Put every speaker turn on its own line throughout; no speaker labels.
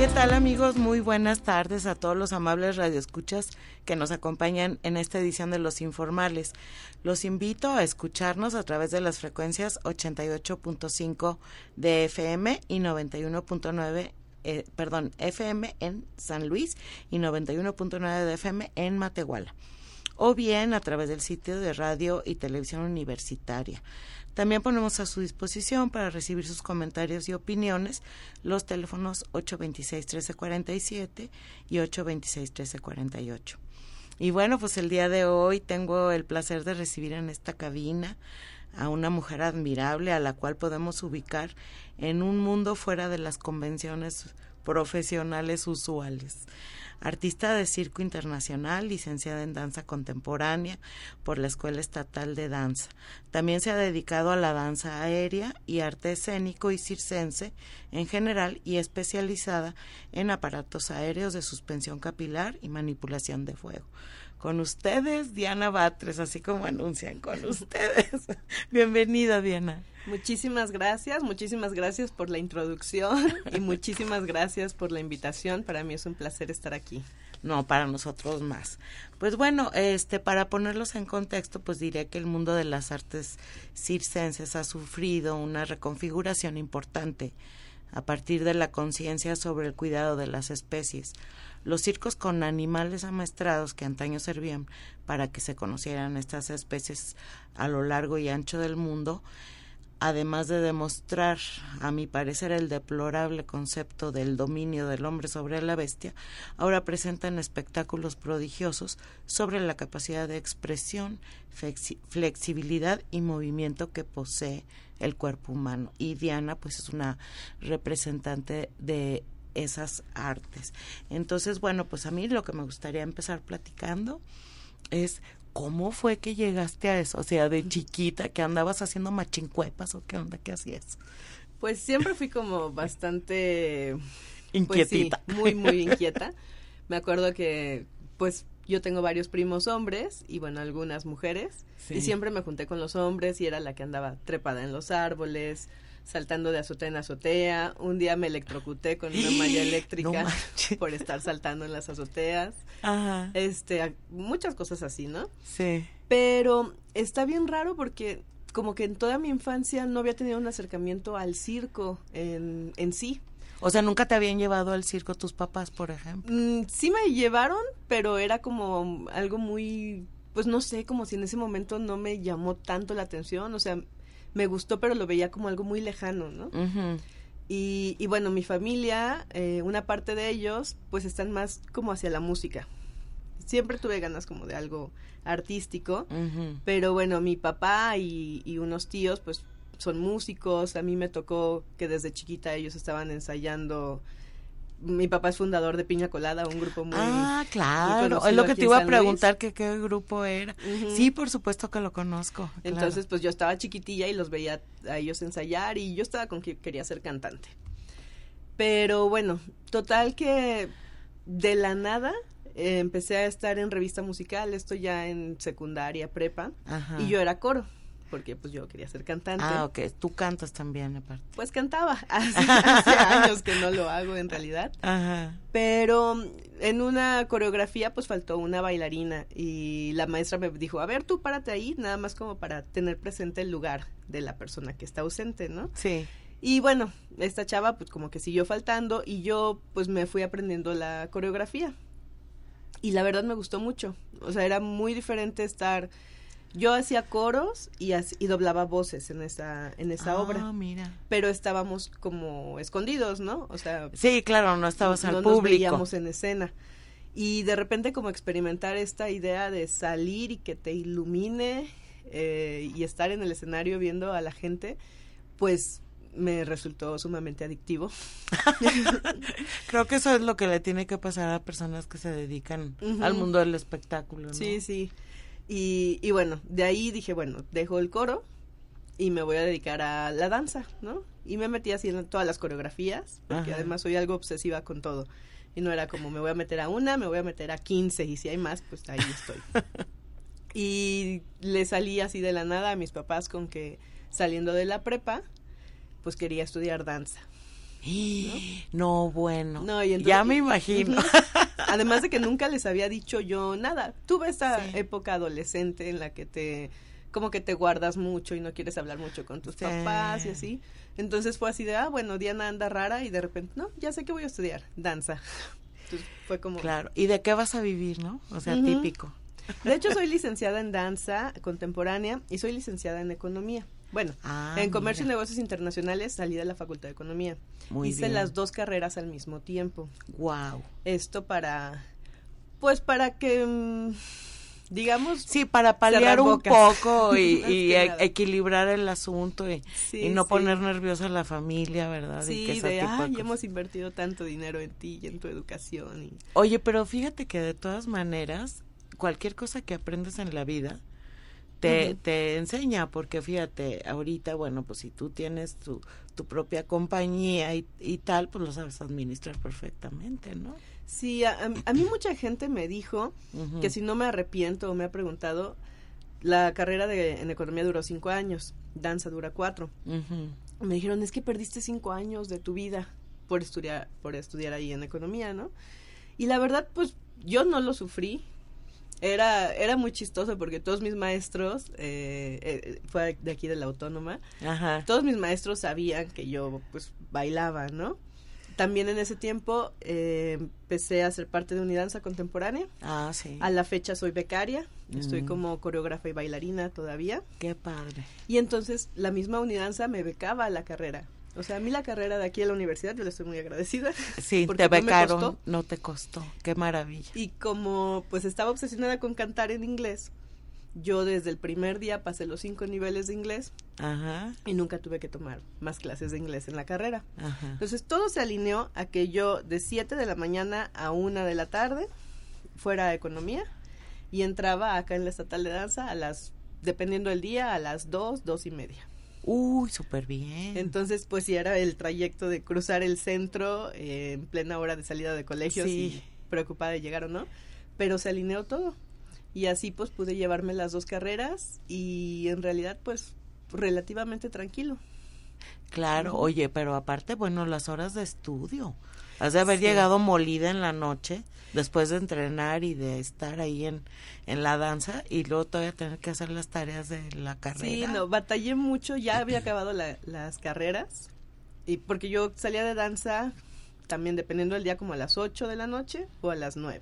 ¿Qué tal amigos? Muy buenas tardes a todos los amables radioescuchas que nos acompañan en esta edición de Los Informales. Los invito a escucharnos a través de las frecuencias 88.5 de FM y 91.9 eh, perdón, FM en San Luis y 91.9 de FM en Matehuala o bien a través del sitio de radio y televisión universitaria. También ponemos a su disposición para recibir sus comentarios y opiniones los teléfonos 826-1347 y 826-1348. Y bueno, pues el día de hoy tengo el placer de recibir en esta cabina a una mujer admirable a la cual podemos ubicar en un mundo fuera de las convenciones profesionales usuales artista de circo internacional, licenciada en danza contemporánea por la Escuela Estatal de Danza. También se ha dedicado a la danza aérea y arte escénico y circense en general y especializada en aparatos aéreos de suspensión capilar y manipulación de fuego. Con ustedes, Diana Batres, así como anuncian con ustedes. Bienvenida, Diana.
Muchísimas gracias, muchísimas gracias por la introducción y muchísimas gracias por la invitación. Para mí es un placer estar aquí.
No, para nosotros más. Pues bueno, este para ponerlos en contexto, pues diré que el mundo de las artes circenses ha sufrido una reconfiguración importante a partir de la conciencia sobre el cuidado de las especies. Los circos con animales amaestrados que antaño servían para que se conocieran estas especies a lo largo y ancho del mundo, además de demostrar, a mi parecer, el deplorable concepto del dominio del hombre sobre la bestia, ahora presentan espectáculos prodigiosos sobre la capacidad de expresión, flexibilidad y movimiento que posee el cuerpo humano. Y Diana, pues, es una representante de esas artes. Entonces, bueno, pues a mí lo que me gustaría empezar platicando es ¿cómo fue que llegaste a eso? O sea, de chiquita, que andabas haciendo machincuepas o qué onda, qué hacías.
Pues siempre fui como bastante...
Pues Inquietita.
muy, muy inquieta. Me acuerdo que, pues, yo tengo varios primos hombres y, bueno, algunas mujeres. Y siempre me junté con los hombres y era la que andaba trepada en los árboles, saltando de azotea en azotea. Un día me electrocuté con una malla eléctrica por estar saltando en las azoteas. Ajá. Este, muchas cosas así, ¿no?
Sí.
Pero está bien raro porque como que en toda mi infancia no había tenido un acercamiento al circo en, en sí.
O sea, nunca te habían llevado al circo tus papás, por ejemplo.
Mm, sí me llevaron, pero era como algo muy, pues no sé, como si en ese momento no me llamó tanto la atención. O sea, me gustó, pero lo veía como algo muy lejano, ¿no? y, y, bueno, mi familia, eh, una parte de ellos, pues están más como hacia la música. Siempre tuve ganas como de algo artístico, pero bueno, mi papá y, y unos tíos, pues son músicos. A mí me tocó que desde chiquita ellos estaban ensayando mi papá es fundador de Piña Colada, un grupo muy.
Ah, claro. es lo que te iba a preguntar, que qué grupo era. Sí, por supuesto que lo conozco.
Entonces, pues yo estaba chiquitilla y los veía a ellos ensayar y yo estaba con que quería ser cantante. Pero bueno, total que de la nada eh, empecé a estar en revista musical, esto ya en secundaria, prepa, y yo era coro porque pues yo quería ser cantante.
Ah, ok. Tú cantas también, aparte.
Pues cantaba. Hace, años que no lo hago en realidad. Ajá. Pero en una coreografía pues faltó una bailarina y la maestra me dijo, a ver, tú párate ahí, nada más como para tener presente el lugar de la persona que está ausente, ¿no?
Sí.
Y bueno, esta chava pues como que siguió faltando y yo pues me fui aprendiendo la coreografía. Y la verdad me gustó mucho. O sea, era muy diferente estar yo hacía coros y, y doblaba voces en esa, en esa
ah,
obra.
mira.
Pero estábamos como escondidos, ¿no? O sea...
Sí, claro, no estabas al público.
No nos veíamos en escena. Y de repente como experimentar esta idea de salir y que te ilumine eh, y estar en el escenario viendo a la gente, pues me resultó sumamente adictivo.
Creo que eso es lo que le tiene que pasar a personas que se dedican al mundo del espectáculo. ¿no?
Sí, sí. Y, y bueno, de ahí dije, bueno, dejo el coro y me voy a dedicar a la danza, ¿no? Y me metí así en todas las coreografías, porque además soy algo obsesiva con todo. Y no era como me voy a meter a una, me voy a meter a 15 y si hay más, pues ahí estoy. y le salí así de la nada a mis papás con que saliendo de la prepa, pues quería estudiar danza.
No, bueno. ya me imagino.
Además de que nunca les había dicho yo nada. Tuve esa época adolescente en la que te como que te guardas mucho y no quieres hablar mucho con tus papás y así. Entonces fue así de, ah, bueno, Diana anda rara y de repente, no, ya sé que voy a estudiar danza. Entonces fue como...
Claro, ¿y de qué vas a vivir, no? O sea, típico.
De hecho, soy licenciada en danza contemporánea y soy licenciada en economía. Bueno, ah, en comercio y negocios internacionales salí de la Facultad de Economía. Hice las dos carreras al mismo tiempo.
Wow.
Esto para, pues para que, mm, digamos.
Sí, para paliar un poco y, e, equilibrar el asunto y, no poner nerviosa a la familia, ¿verdad?
Sí, y de, ay, hemos invertido tanto dinero en ti y en tu educación.
Oye, pero fíjate que de todas maneras, cualquier cosa que aprendes en la vida, te, te enseña, porque fíjate, ahorita, bueno, pues si tú tienes tu, tu propia compañía y, y tal, pues lo sabes administrar perfectamente, ¿no?
Sí, a, mí mucha gente me dijo que si no me arrepiento o me ha preguntado, la carrera de, en economía duró cinco años, danza dura cuatro. Me dijeron, es que perdiste cinco años de tu vida por estudiar, por estudiar ahí en economía, ¿no? Y la verdad, pues yo no lo sufrí, era, era muy chistoso porque todos mis maestros, eh, eh, fue de aquí de la autónoma, todos mis maestros sabían que yo pues bailaba, ¿no? También en ese tiempo eh, empecé a ser parte de Unidanza Contemporánea.
Ah, sí.
A la fecha soy becaria, estoy mm. como coreógrafa y bailarina todavía.
Qué padre.
Y entonces la misma Unidanza me becaba a la carrera. O sea, a mí la carrera de aquí en la universidad, yo le estoy muy agradecida.
Sí, te becaron, no, te costó, qué maravilla.
Y como pues estaba obsesionada con cantar en inglés, yo desde el primer día pasé los cinco niveles de inglés Ajá. y nunca tuve que tomar más clases de inglés en la carrera. Ajá. Entonces todo se alineó a que yo de 7 de la mañana a una de la tarde fuera a economía y entraba acá en la estatal de danza a las, dependiendo del día, a las dos, dos y media.
Uy, súper bien.
Entonces, pues sí, era el trayecto de cruzar el centro eh, en plena hora de salida de colegios y preocupada de llegar o no, pero se alineó todo. Y así pues pude llevarme las dos carreras y en realidad pues relativamente tranquilo.
Claro, oye, pero aparte, bueno, las horas de estudio. Has de haber llegado molida en la noche después de entrenar y de estar ahí en, en la danza y luego todavía tener que hacer las tareas de la carrera.
Sí, no, batallé mucho, ya había acabado las carreras y porque yo salía de danza también dependiendo del día como a las 8 de la noche o a las 9.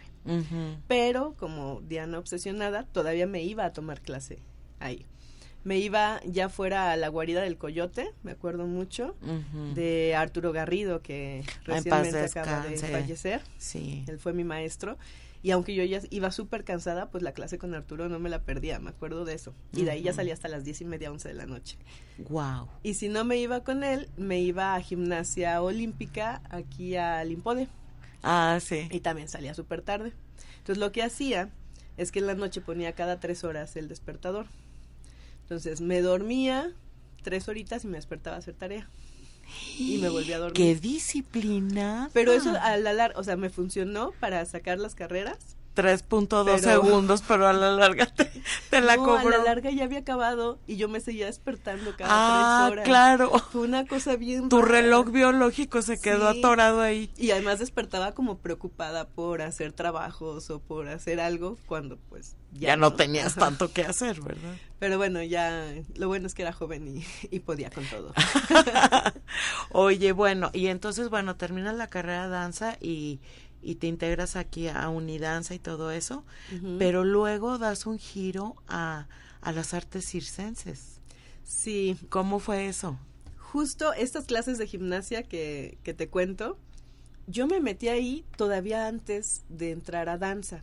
Pero como Diana obsesionada, todavía me iba a tomar clase ahí me iba ya fuera a la guarida del coyote, me acuerdo mucho, de Arturo Garrido, que recientemente acaba de fallecer. Sí. Él fue mi maestro. Y aunque yo ya iba súper cansada, pues la clase con Arturo no me la perdía, me acuerdo de eso. Y de ahí ya salía hasta las diez y media, once de la noche.
Wow.
Y si no me iba con él, me iba a gimnasia olímpica aquí a Limpode.
Ah, sí.
Y también salía súper tarde. Entonces lo que hacía es que en la noche ponía cada tres horas el despertador. Entonces me dormía tres horitas y me despertaba a hacer tarea. Y me volví a dormir.
¡Qué disciplina!
Pero eso a la larga, o sea, me funcionó para sacar las carreras
3.2 segundos, pero a la larga te, la no, a la
larga ya había acabado y yo me seguía despertando cada ah, tres horas.
claro.
Fue una cosa bien
Tu reloj biológico se quedó atorado ahí.
Y además despertaba como preocupada por hacer trabajos o por hacer algo cuando pues
ya, no, tenías tanto que hacer, ¿verdad?
Pero bueno, ya lo bueno es que era joven y, y podía con todo.
Oye, bueno, y entonces, bueno, terminas la carrera de danza y y te integras aquí a Unidanza y todo eso, pero luego das un giro a, a las artes circenses.
Sí.
¿Cómo fue eso?
Justo estas clases de gimnasia que, que te cuento, yo me metí ahí todavía antes de entrar a danza,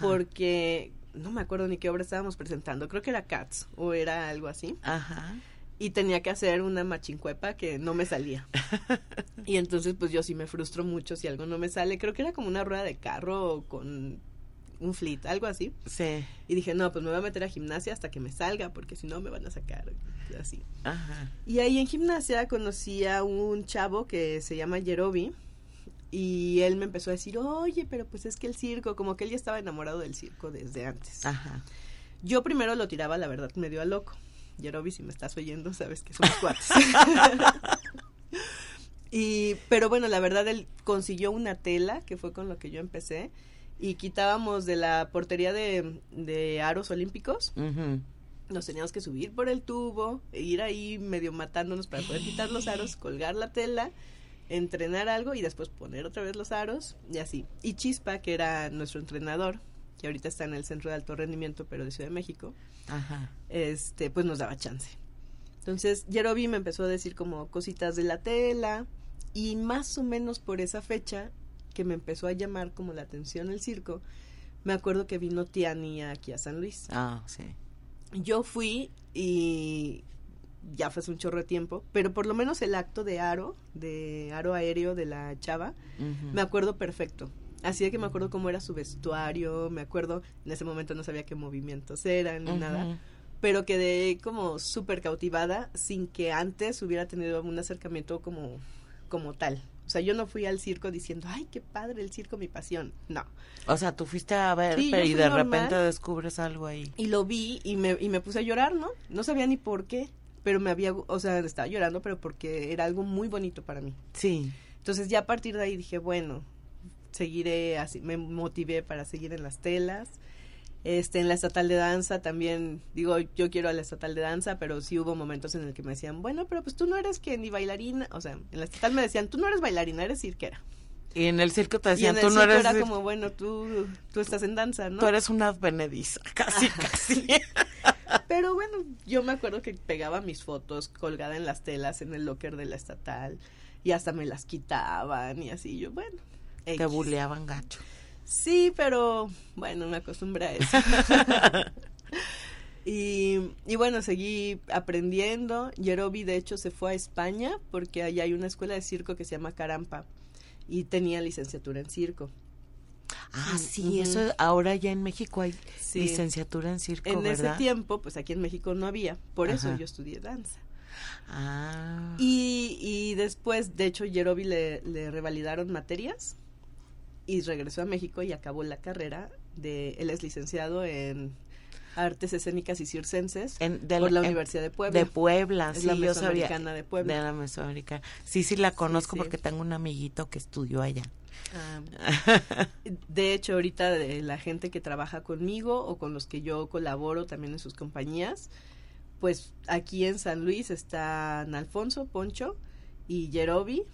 porque no me acuerdo ni qué obra estábamos presentando, creo que era Cats o era algo así.
Ajá
y tenía que hacer una machincuepa que no me salía. y entonces pues yo sí me frustro mucho si algo no me sale. Creo que era como una rueda de carro con un flit, algo así.
Sí.
Y dije, no, pues me voy a meter a gimnasia hasta que me salga, porque si no me van a sacar, así.
Ajá.
Y ahí en gimnasia conocí a un chavo que se llama Yerobi, y él me empezó a decir, oye, pero pues es que el circo, como que él ya estaba enamorado del circo desde antes.
Ajá.
Yo primero lo tiraba, la verdad, medio a loco. Yerobi, si me estás oyendo, sabes que somos cuates. y, pero bueno, la verdad, él consiguió una tela, que fue con lo que yo empecé, y quitábamos de la portería de, de aros olímpicos. Nos teníamos que subir por el tubo, e ir ahí medio matándonos para poder quitar los aros, colgar la tela, entrenar algo y después poner otra vez los aros y así. Y Chispa, que era nuestro entrenador, que ahorita está en el Centro de Alto Rendimiento, pero de Ciudad de México,
Ajá.
este, pues nos daba chance. Entonces, Yerobi me empezó a decir como cositas de la tela y más o menos por esa fecha que me empezó a llamar como la atención el circo, me acuerdo que vino Tiani aquí a San Luis.
Ah, sí.
Yo fui y ya fue hace un chorro de tiempo, pero por lo menos el acto de aro, de aro aéreo de la chava, me acuerdo perfecto. Así de que me acuerdo cómo era su vestuario, me acuerdo, en ese momento no sabía qué movimientos eran ni nada, pero quedé como súper cautivada sin que antes hubiera tenido un acercamiento como, como tal. O sea, yo no fui al circo diciendo, ay, qué padre el circo, mi pasión. No.
O sea, tú fuiste a ver,
Sí, yo
pero y de
normal.
repente descubres algo ahí.
Y lo vi y me, y me puse a llorar, ¿no? No sabía ni por qué, pero me había, o sea, estaba llorando, pero porque era algo muy bonito para mí.
Sí.
Entonces ya a partir de ahí dije, bueno, seguiré así, me motivé para seguir en las telas. Este, en la estatal de danza también, digo, yo quiero a la estatal de danza, pero sí hubo momentos en el que me decían, bueno, pero pues tú no eres que ni bailarina, o sea, en la estatal me decían, tú no eres bailarina, eres cirquera.
Y en el circo te
Y
decían,
en
tú
el
no
circo
eres,
era como, bueno, tú, tú estás en danza, ¿no?
tú eres una advenediza, casi, casi.
Pero bueno, yo me acuerdo que pegaba mis fotos colgada en las telas en el locker de la estatal y hasta me las quitaban y así, yo, bueno.
Te
X.
buleaban gacho.
Sí, pero bueno, me acostumbré a eso. y, y bueno, seguí aprendiendo. Yerobi, de hecho, se fue a España porque allá hay una escuela de circo que se llama Carampa y tenía licenciatura en circo.
Ah,
Mm,
sí, eso ahora ya en México hay
Sí.
licenciatura en circo,
En
¿verdad?
ese tiempo, pues aquí en México no había, por eso yo estudié danza.
Ah.
Y, y después, de hecho, Yerobi le, le revalidaron materias y regresó a México y acabó la carrera de, él es licenciado en artes escénicas y circenses
En- de
por la
en-
Universidad de Puebla.
De Puebla,
Es
sí,
la
yo sabía.
Mesoamericana de Puebla.
De la Mesoamericana. Sí, sí, la conozco
sí.
porque tengo un amiguito que estudió allá.
Ah, de hecho, ahorita de la gente que trabaja conmigo o con los que yo colaboro también en sus compañías, pues aquí en San Luis están Alfonso Poncho y Yerobi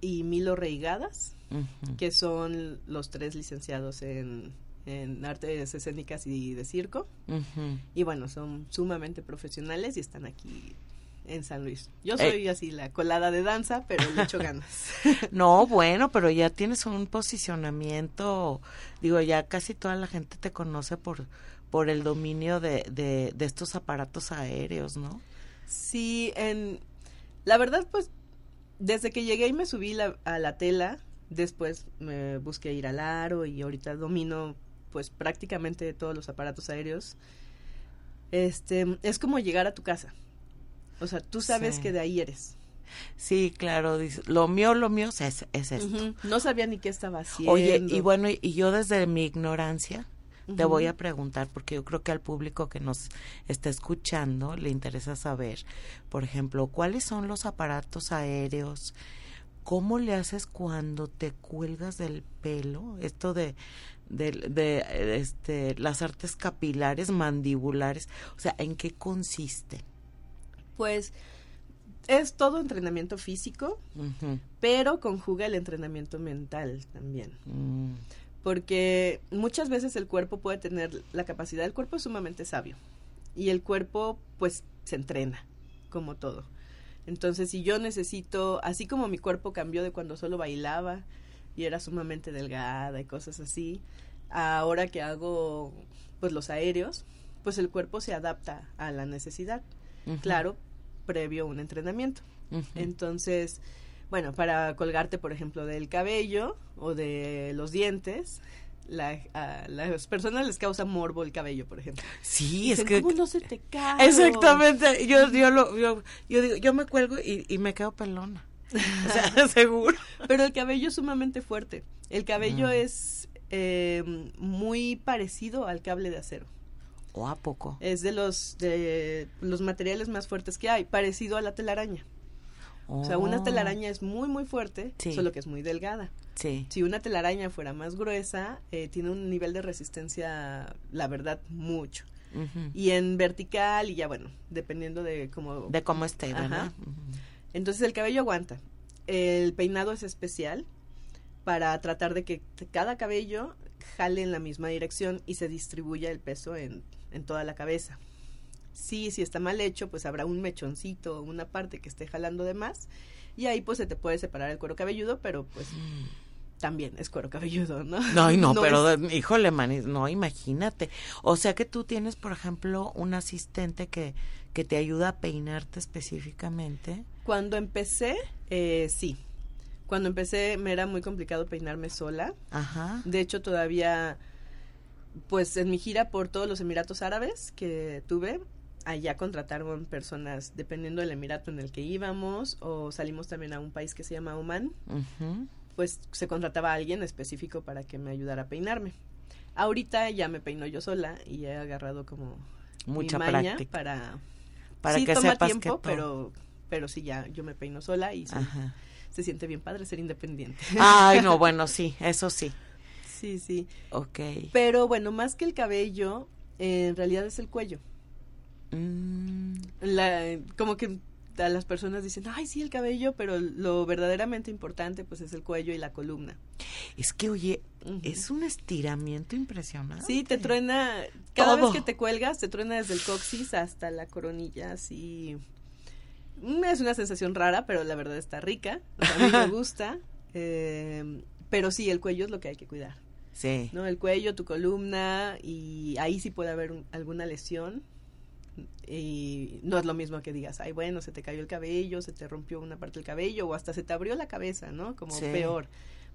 y Milo Reigadas. Que son los tres licenciados en, en artes escénicas y de circo. Y bueno, son sumamente profesionales y están aquí en San Luis. Yo
Eh.
soy así la colada de danza, pero le echo ganas.
No, bueno, pero ya tienes un posicionamiento, digo, ya casi toda la gente te conoce por por el dominio de, de, de estos aparatos aéreos, ¿no?
Sí, en la verdad, pues desde que llegué y me subí la- a la tela, después me busqué ir al aro y ahorita domino pues prácticamente todos los aparatos aéreos. Este, es como llegar a tu casa. O sea, tú sabes
Sí.
que de ahí eres.
Sí, claro, lo mío, lo mío es, es esto.
No sabía ni qué estaba haciendo.
Oye, y bueno, y, yo desde mi ignorancia te voy a preguntar, porque yo creo que al público que nos está escuchando le interesa saber, por ejemplo, cuáles son los aparatos aéreos, cómo le haces cuando te cuelgas del pelo, esto de, de, de, eh, este, las artes capilares, mandibulares, o sea, ¿en qué consiste?
Pues es todo entrenamiento físico, pero conjuga el entrenamiento mental también.
mm,
Porque muchas veces el cuerpo puede tener la capacidad, el cuerpo es sumamente sabio y el cuerpo pues se entrena, como todo. Entonces si yo necesito, así como mi cuerpo cambió de cuando solo bailaba y era sumamente delgada y cosas así, ahora que hago pues los aéreos, pues el cuerpo se adapta a la necesidad, claro, previo a un entrenamiento. Entonces, bueno, para colgarte, por ejemplo, del cabello o de los dientes, la, a las personas les causa morbo el cabello, por ejemplo.
Sí, es que...
¿Cómo no se te cae?
Exactamente. Yo, yo, lo, yo, yo, digo, yo me cuelgo y, y me quedo pelona. O sea, seguro.
Pero el cabello es sumamente fuerte. El cabello
Mm.
es eh, muy parecido al cable de acero.
¿O a poco?
Es de los, de los materiales más fuertes que hay, parecido a la telaraña. O sea, una
Oh,
telaraña es muy, muy fuerte,
Sí.
solo que es muy delgada.
Sí.
Si una telaraña fuera más gruesa, eh, tiene un nivel de resistencia, la verdad, mucho. Y en vertical, y ya bueno, dependiendo de cómo...
De cómo esté. ¿verdad?
Entonces el cabello aguanta. El peinado es especial para tratar de que cada cabello jale en la misma dirección y se distribuya el peso en, en toda la cabeza. Sí, si está mal hecho, pues habrá un mechoncito, una parte que esté jalando de más y ahí pues se te puede separar el cuero cabelludo, pero pues también es cuero cabelludo, ¿no?
No, y no,
No
pero
es-
híjole, manis, no, imagínate. O sea que tú tienes, por ejemplo, un asistente que, que te ayuda a peinarte específicamente.
Cuando empecé, eh, sí. Cuando empecé me era muy complicado peinarme sola.
Ajá.
De hecho, todavía, pues en mi gira por todos los Emiratos Árabes que tuve, allá contrataron personas dependiendo del emirato en el que íbamos o salimos también a un país que se llama Oman, pues se contrataba a alguien específico para que me ayudara a peinarme. Ahorita ya me peino yo sola y he agarrado como
Mucha
mi maña
práctica.
para
Para
sí
que
toma
sepas
tiempo,
que
pero pero sí ya yo me peino sola y
Ajá.
se siente bien padre ser independiente.
Ay, no, bueno, sí, eso sí.
sí, sí.
Ok.
Pero bueno, más que el cabello, eh, en realidad es el cuello.
Mm,
La, como que a las personas dicen, ay, sí, el cabello, pero lo verdaderamente importante pues es el cuello y la columna.
es que, oye, es un estiramiento impresionante.
Sí, te truena, cada
Todo.
vez que te cuelgas, te truena desde el coxis hasta la coronilla, así. Mm, Es una sensación rara, pero la verdad está rica. o sea, a mí me gusta. eh, pero sí, el cuello es lo que hay que cuidar.
Sí.
¿no? El cuello, tu columna, y ahí sí puede haber un- alguna lesión. Y no es lo mismo que digas, ay, bueno, se te cayó el cabello, se te rompió una parte del cabello, o hasta se te abrió la cabeza, ¿no? Como
Sí.
peor,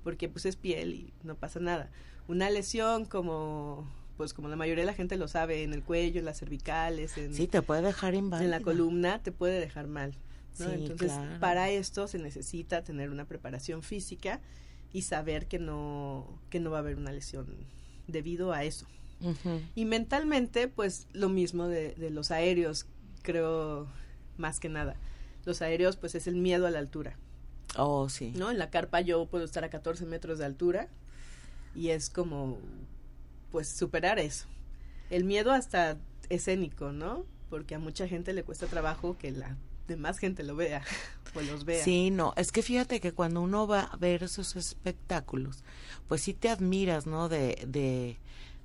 porque pues es piel y no pasa nada. Una lesión como, pues como la mayoría de la gente lo sabe, en el cuello, en las cervicales, en,
Sí, te puede dejar inválida.
en la columna, te puede dejar mal. ¿no?
Sí,
Entonces,
claro.
para esto se necesita tener una preparación física y saber que no, que no va a haber una lesión debido a eso. Y mentalmente, pues lo mismo de, de los aéreos, creo más que nada. Los aéreos, pues es el miedo a la altura,
Oh, sí.
¿no? En la carpa yo puedo estar a 14 metros de altura y es como, pues, superar eso. El miedo hasta escénico, ¿no? Porque a mucha gente le cuesta trabajo que la demás gente lo vea o los vea.
Sí, no, es que fíjate que cuando uno va a ver esos espectáculos, pues sí te admiras, ¿no? De, de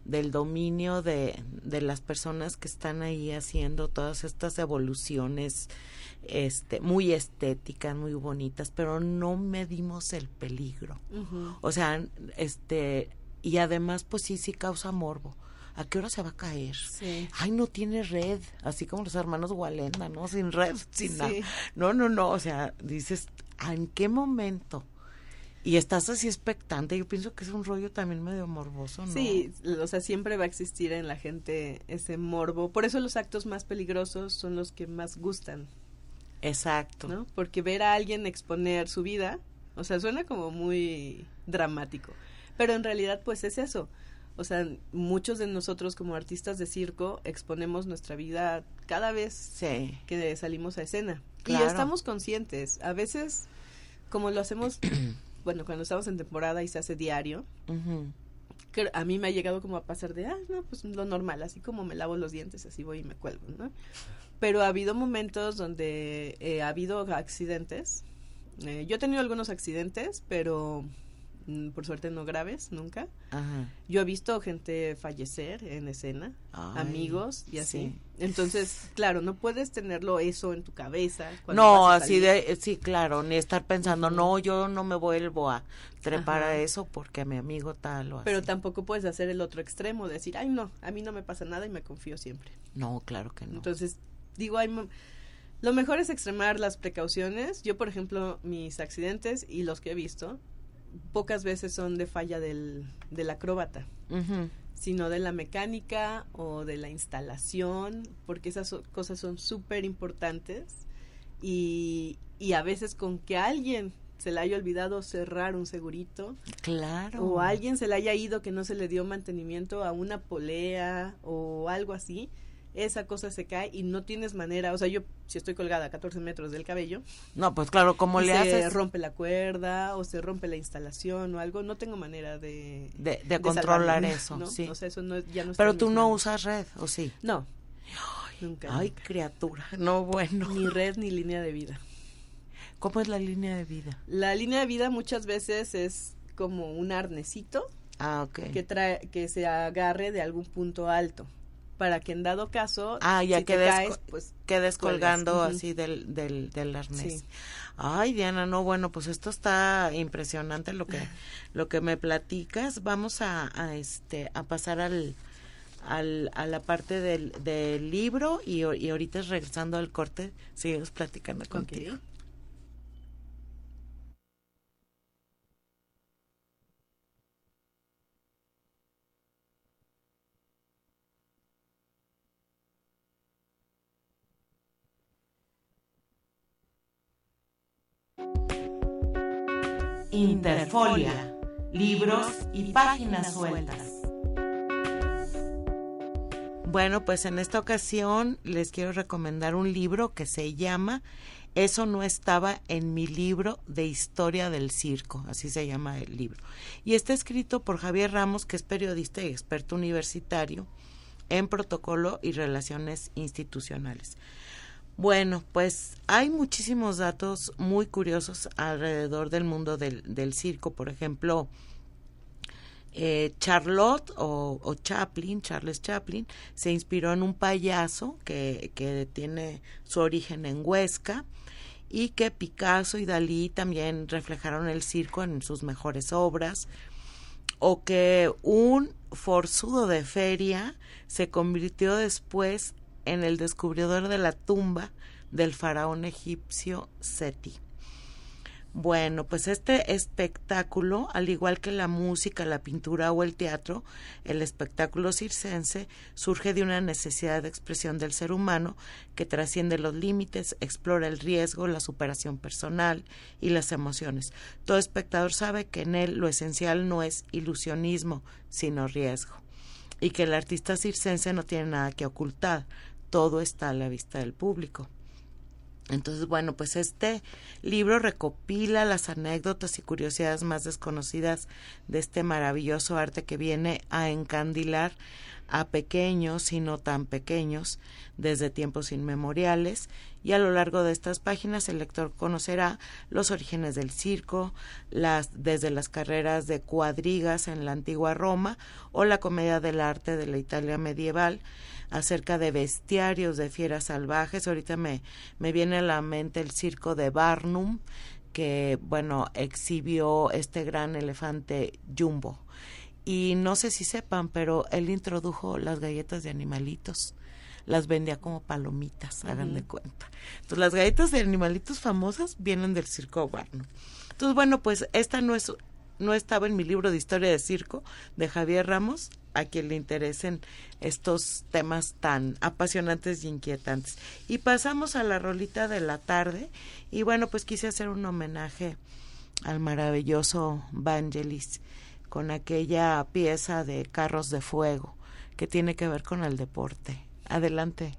del dominio de, de las personas que están ahí haciendo todas estas evoluciones este muy estéticas, muy bonitas, pero no medimos el peligro. O sea, este y además pues sí sí causa morbo. ¿A qué hora se va a caer?
Sí.
Ay, no tiene red, así como los hermanos Walenda, ¿no? Sin red, sin
Sí.
nada. No, no, no, o sea, dices, ¿a ¿en qué momento? Y estás así expectante, yo pienso que es un rollo también medio morboso, ¿no?
Sí, o sea, siempre va a existir en la gente ese morbo. Por eso los actos más peligrosos son los que más gustan,
Exacto.
¿no? Porque ver a alguien exponer su vida, o sea, suena como muy dramático, pero en realidad pues es eso. O sea, muchos de nosotros como artistas de circo exponemos nuestra vida cada vez
Sí,
que salimos a escena.
Claro.
Y estamos conscientes. A veces, como lo hacemos, bueno, cuando estamos en temporada y se hace diario, que a mí me ha llegado como a pasar de, ah, no, pues lo normal, así como me lavo los dientes, así voy y me cuelgo, ¿no? Pero ha habido momentos donde eh, ha habido accidentes. Eh, yo he tenido algunos accidentes, pero por suerte no graves, nunca.
ajá.
Yo he visto gente fallecer en escena,
Ay,
amigos y así.
sí.
Entonces, claro, no puedes tenerlo eso en tu cabeza.
No, así de, sí, claro, ni estar pensando, no, yo no me vuelvo a trepar
Ajá.
a eso porque a mi amigo tal o así.
Pero tampoco puedes hacer el otro extremo, decir, ay, no, a mí no me pasa nada y me confío siempre.
No, claro que no.
Entonces, digo, hay lo mejor es extremar las precauciones. Yo, por ejemplo, mis accidentes y los que he visto, pocas veces son de falla del, del acróbata, sino de la mecánica o de la instalación, porque esas cosas son súper importantes y, y a veces con que alguien se le haya olvidado cerrar un segurito.
Claro.
O a alguien se le haya ido que no se le dio mantenimiento a una polea o algo así esa cosa se cae y no tienes manera, o sea, yo si estoy colgada a 14 metros del cabello.
No, pues claro, ¿cómo le haces?
Se rompe la cuerda o se rompe la instalación o algo, no tengo manera de...
De, controlar eso, sí.
O sea, eso no, ya no
Pero tú no usas red, ¿o sí?
No.
Ay, nunca. Ay, criatura, no bueno.
Ni red ni línea de vida.
¿Cómo es la línea de vida?
La línea de vida muchas veces es como un arnesito.
Ah.
Que, trae, que se agarre de algún punto alto para que en dado caso
ah ya quedes pues quedes colgando así del, del, del arnés. Ay Diana no bueno pues esto está impresionante lo que lo que me platicas. Vamos a, a este a pasar al, al a la parte del, del libro y, y ahorita regresando al corte seguimos platicando contigo Interfolia, libros y páginas sueltas. Bueno, pues en esta ocasión les quiero recomendar un libro que se llama Eso no estaba en mi libro de historia del circo, así se llama el libro. Y está escrito por Javier Ramos, que es periodista y experto universitario en protocolo y relaciones institucionales. Bueno, pues hay muchísimos datos muy curiosos alrededor del mundo del, circo. Por ejemplo, eh, Charlotte o, Chaplin, Charles Chaplin, se inspiró en un payaso que, que tiene su origen en Huesca y que Picasso y Dalí también reflejaron el circo en sus mejores obras o que un forzudo de feria se convirtió después en el descubridor de la tumba del faraón egipcio Seti. Bueno, pues este espectáculo, al igual que la música, la pintura o el teatro, el espectáculo circense surge de una necesidad de expresión del ser humano que trasciende los límites, explora el riesgo, la superación personal y las emociones. Todo espectador sabe que en él lo esencial no es ilusionismo, sino riesgo, y que el artista circense no tiene nada que ocultar, todo está a la vista del público. Entonces, bueno, pues este libro recopila las anécdotas y curiosidades más desconocidas de este maravilloso arte que viene a encandilar a pequeños y no tan pequeños desde tiempos inmemoriales y a lo largo de estas páginas el lector conocerá los orígenes del circo, las desde las carreras de cuadrigas en la antigua Roma o la comedia del arte de la Italia medieval, acerca de bestiarios de fieras salvajes. Ahorita me, me viene a la mente el circo de Barnum, que, bueno, exhibió este gran elefante Jumbo. Y no sé si sepan, pero él introdujo las galletas de animalitos. Las vendía como palomitas, hagan de cuenta. Entonces, las galletas de animalitos famosas vienen del circo Barnum. Entonces, bueno, pues esta no es no estaba en mi libro de historia de circo de Javier Ramos, a quien le interesen estos temas tan apasionantes y inquietantes. Y pasamos a la rolita de la tarde y bueno, pues quise hacer un homenaje al maravilloso Vangelis con aquella pieza de Carros de Fuego que tiene que ver con el deporte. Adelante.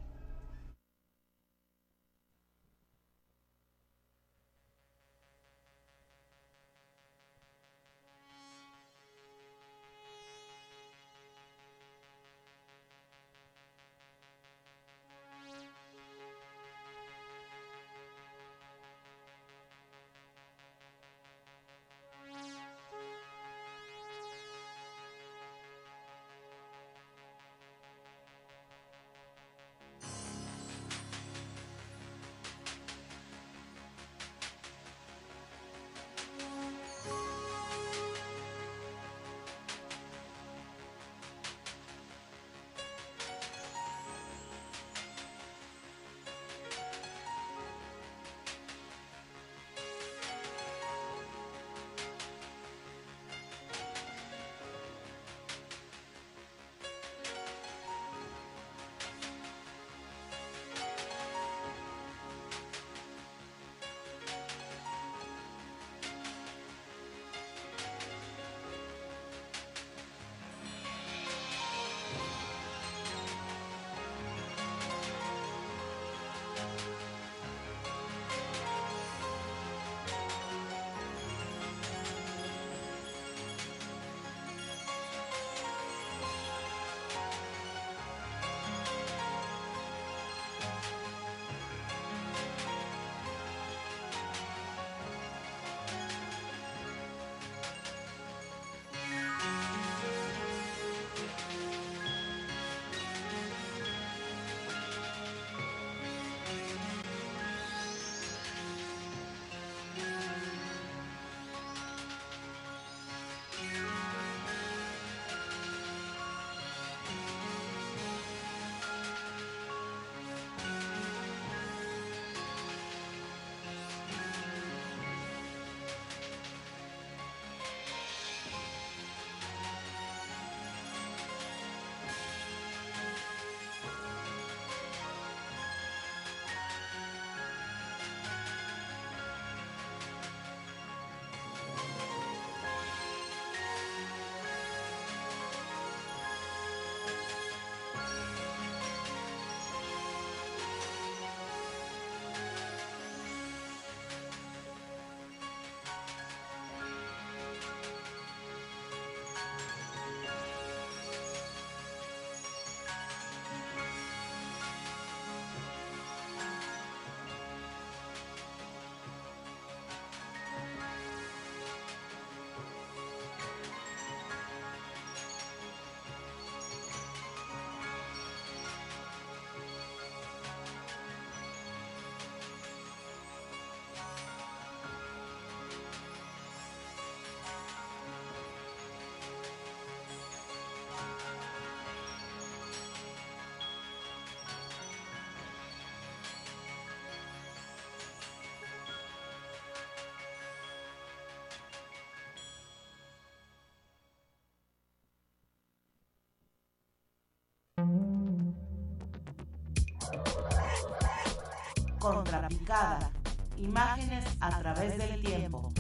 Contrapicada. Imágenes a través del tiempo.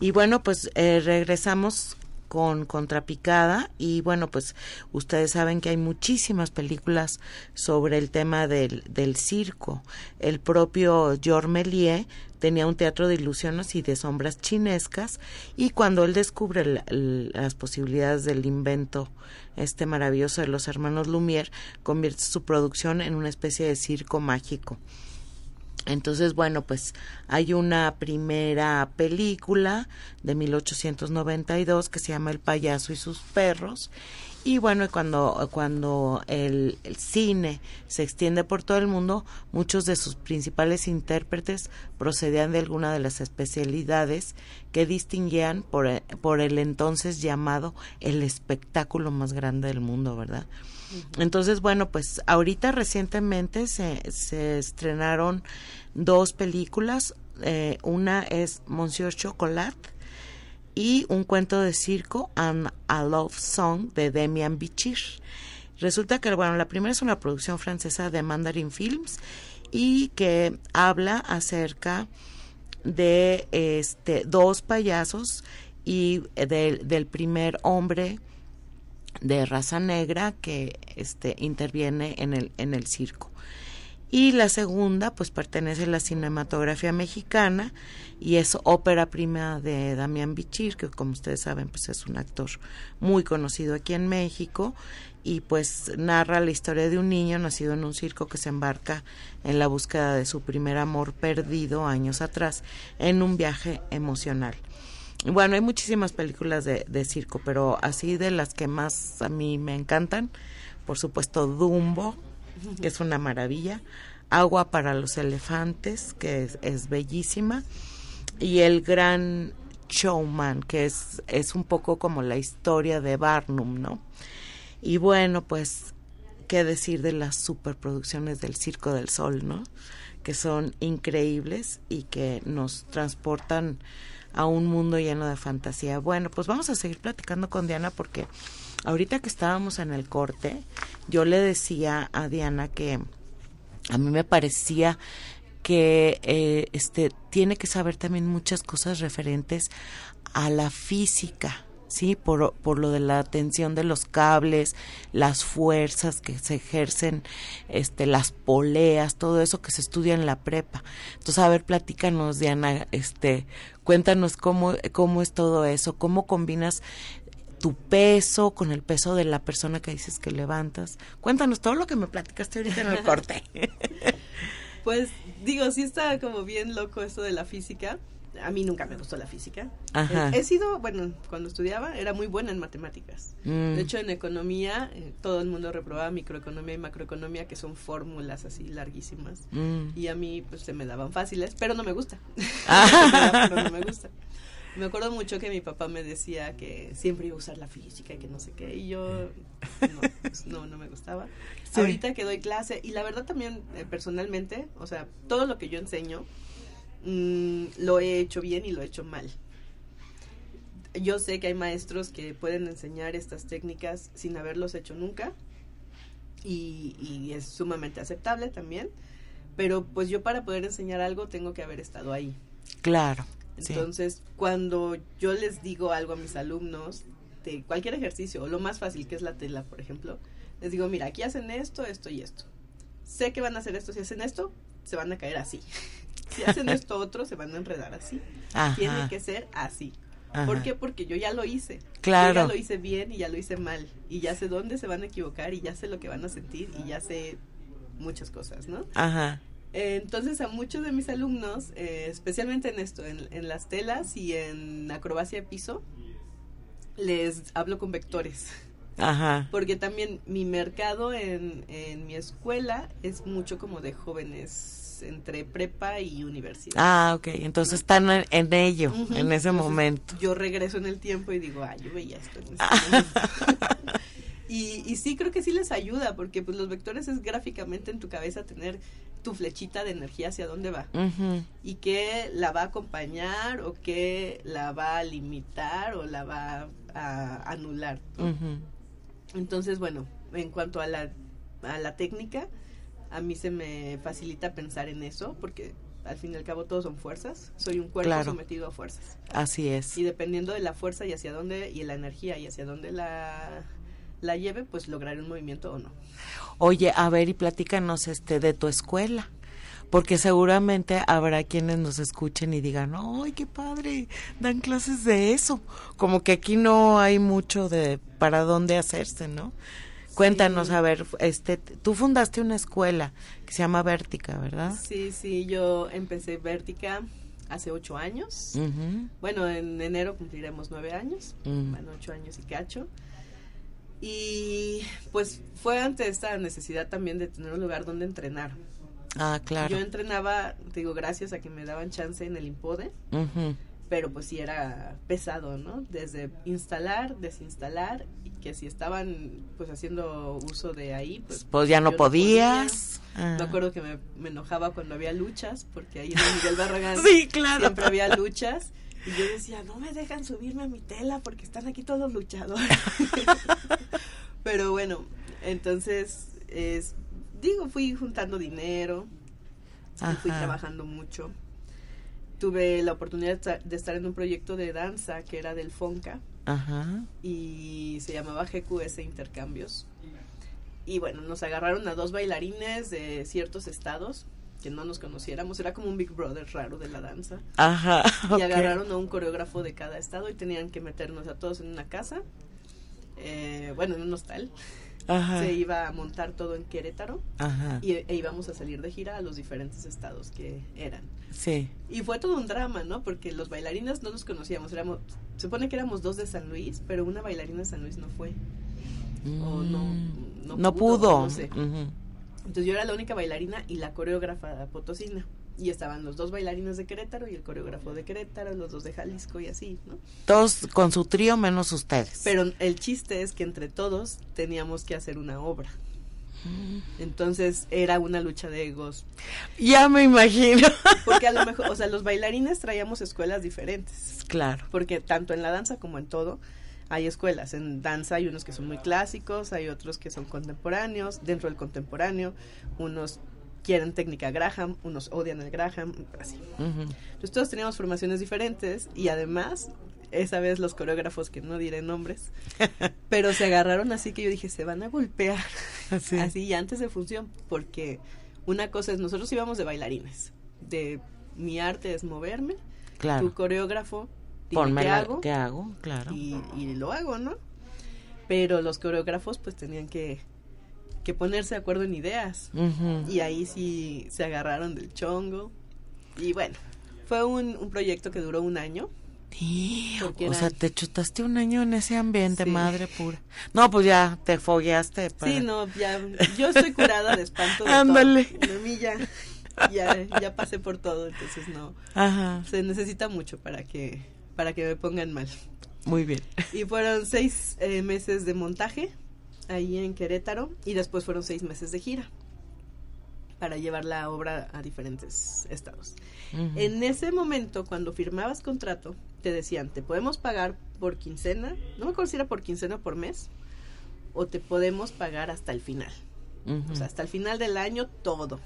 Y bueno, pues eh, regresamos con Contrapicada y bueno, pues ustedes saben que hay muchísimas películas sobre el tema del, del circo. El propio Georges Méliès tenía un teatro de ilusiones y de sombras chinescas y cuando él descubre las posibilidades del invento este maravilloso de los hermanos Lumière convierte su producción en una especie de circo mágico. Entonces, bueno, pues hay una primera película de 1892 que se llama El payaso y sus perros. Y bueno, cuando, cuando el, cine se extiende por todo el mundo, muchos de sus principales intérpretes procedían de alguna de las especialidades que distinguían por, por el entonces llamado el espectáculo más grande del mundo, ¿verdad? Entonces, bueno, pues ahorita recientemente se, se estrenaron dos películas. Eh, una es Monsieur Chocolat y un cuento de circo, and a Love Song de Demian Bichir. Resulta que, bueno, la primera es una producción francesa de Mandarin Films y que habla acerca de este dos payasos y del primer hombre de raza negra que este interviene en el en el circo y la segunda pues pertenece a la cinematografía mexicana y es ópera prima de Damián Bichir que como ustedes saben pues es un actor muy conocido aquí en México y pues narra la historia de un niño nacido en un circo que se embarca en la búsqueda de su primer amor perdido años atrás en un viaje emocional. Bueno, hay muchísimas películas de, de circo, pero así de las que más a mí me encantan, por supuesto Dumbo, que es una maravilla, Agua para los elefantes, que es, bellísima, y El gran showman, que es, es un poco como la historia de Barnum, ¿no? Y bueno, pues, qué decir de las superproducciones del Circo del Sol, ¿no? Que son increíbles y que nos transportan a un mundo lleno de fantasía. Bueno, pues vamos a seguir platicando con Diana porque ahorita que estábamos en el corte, yo le decía a Diana que a mí me parecía que eh, este tiene que saber también muchas cosas referentes a la física sí por, por lo de la tensión de los cables las fuerzas que se ejercen este las poleas todo eso que se estudia en la prepa. Entonces a ver platícanos Diana este cuéntanos cómo cómo es todo eso cómo combinas tu peso con el peso de la persona que dices que levantas. Cuéntanos todo lo que me platicaste ahorita en el corte.
pues digo, sí está como bien loco esto de la física. A mí nunca me gustó la física. He, sido, bueno, cuando estudiaba era muy buena en matemáticas. Mm. De hecho, en economía eh, todo el mundo reprobaba microeconomía y macroeconomía, que son fórmulas así larguísimas. Mm. Y a mí pues se me daban fáciles, pero no me gusta. Ah. no me gusta. Me acuerdo mucho que mi papá me decía que siempre iba a usar la física y que no sé qué, y yo no, pues, no, me gustaba. Ahorita que doy clase, y la verdad también eh, personalmente, o sea, todo lo que yo enseño, mm, lo he hecho bien y lo he hecho mal. Yo sé que hay maestros que pueden enseñar estas técnicas sin haberlos hecho nunca, y, y es sumamente aceptable también, pero pues yo para poder enseñar algo tengo que haber estado ahí.
Claro.
Entonces, cuando yo les digo algo a mis alumnos de cualquier ejercicio, o lo más fácil que es la tela, por ejemplo, les digo, mira, aquí hacen esto, esto y esto. Sé que van a hacer esto, si hacen esto, se van a caer así. si hacen esto otro, se van a enredar así. Tiene que ser así. ¿Por qué? Porque yo ya lo hice.
Claro.
Yo ya lo hice bien y ya lo hice mal. Y ya sé dónde se van a equivocar y ya sé lo que van a sentir y ya sé muchas cosas, ¿no?
Ajá
entonces a muchos de mis alumnos, eh, especialmente en esto, en, las telas y en acrobacia de piso, les hablo con vectores.
Ajá.
Porque también mi mercado en, en mi escuela es mucho como de jóvenes entre prepa y universidad.
Ah, ok. Entonces están en, ello, en ese momento.
Yo regreso en el tiempo y digo, ah, yo veía esto en ese momento. Y, y sí creo que sí les ayuda, porque pues los vectores es gráficamente en tu cabeza tener tu flechita de energía hacia dónde va y qué la va a acompañar o qué la va a limitar o la va a anular. Entonces, bueno, en cuanto a la a la técnica, a mí se me facilita pensar en eso, porque al fin y al cabo todos son fuerzas. Soy un cuerpo sometido a fuerzas.
Así es.
Y dependiendo de la fuerza y hacia dónde, y la energía y hacia dónde la, la lleve, pues lograré un movimiento o no.
Oye, a ver y platícanos este de tu escuela. Porque seguramente habrá quienes nos escuchen y digan, ¡ay, qué padre! Dan clases de eso. Como que aquí no hay mucho de para dónde hacerse, ¿no? Cuéntanos, a ver, este, tú fundaste una escuela que se llama Vértica, ¿verdad?
Sí, sí, yo empecé Vértica hace ocho años. Bueno, en enero cumpliremos nueve años, bueno, ocho años y cacho. Y pues fue ante esta necesidad también de tener un lugar donde entrenar.
Ah, claro.
Yo entrenaba, digo, gracias a que me daban chance en el Impode pero pues sí era pesado, ¿no? Desde instalar, desinstalar, y que si estaban pues haciendo uso de ahí, pues,
pues ya no podías.
Me ah. acuerdo que me, enojaba cuando había luchas, porque ahí en Miguel Barragán
sí, claro.
siempre había luchas. Y yo decía, no me dejan subirme a mi tela porque están aquí todos luchadores. pero bueno, entonces, es, digo, fui juntando dinero, y fui trabajando mucho tuve la oportunidad de estar en un proyecto de danza que era del FONCA Ajá. y se llamaba GQS Intercambios. Y bueno, nos agarraron a dos bailarines de ciertos estados que no nos conociéramos, era como un Big Brother raro de la danza.
Ajá.
Y agarraron a un coreógrafo de cada estado y tenían que meternos a todos en una casa, eh, bueno, en un hostal se iba a montar todo en Querétaro Y, e íbamos a salir de gira a los diferentes estados que eran.
Sí.
Y fue todo un drama, ¿no? Porque los bailarines no nos conocíamos, éramos, se supone que éramos dos de San Luis, pero una bailarina de San Luis no fue. O no,
mm. no, pudo. No sé.
Entonces yo era la única bailarina y la coreógrafa potosina y estaban los dos bailarines de Querétaro y el coreógrafo de Querétaro, los dos de Jalisco y así, ¿no?
Todos con su trío menos ustedes.
Pero el chiste es que entre todos teníamos que hacer una obra. Entonces era una lucha de egos.
Ya me imagino.
Porque a lo mejor, o sea, los bailarines traíamos escuelas diferentes.
Claro.
Porque tanto en la danza como en todo hay escuelas. En danza hay unos que son muy clásicos, hay otros que son contemporáneos. Dentro del contemporáneo, unos quieren técnica Graham, unos odian el Graham, así. Entonces todos teníamos formaciones diferentes y además, esa vez los coreógrafos, que no diré nombres, pero se agarraron así que yo dije, se van a golpear, así, antes de función, porque una cosa es, nosotros íbamos de bailarines, de mi arte es moverme,
claro.
tu coreógrafo, dime qué hago,
qué hago, claro.
Y, y lo hago, ¿no? Pero los coreógrafos pues tenían que que ponerse de acuerdo en ideas. Y ahí sí se agarraron del chongo. Y bueno, fue un, proyecto que duró un año.
o sea, te chutaste un año en ese ambiente, madre pura. No, pues ya te fogueaste.
Sí, no, ya. Yo estoy curada de espanto. De
Ándale.
Todo. A mí ya, ya, ya pasé por todo, entonces no.
Ajá.
Se necesita mucho para que, para que me pongan mal.
Muy bien.
Y fueron seis eh, meses de montaje ahí en Querétaro y después fueron seis meses de gira para llevar la obra a diferentes estados. En ese momento, cuando firmabas contrato, te decían, te podemos pagar por quincena, no me acuerdo si era por quincena o por mes, o te podemos pagar hasta el final. O sea, hasta el final del año todo.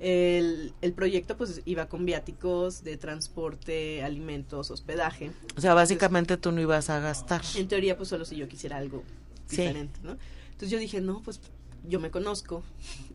El, el, proyecto pues iba con viáticos de transporte, alimentos, hospedaje.
O sea, básicamente tú no ibas a gastar.
En teoría pues solo si yo quisiera algo diferente, ¿no? Entonces yo dije, no, pues yo me conozco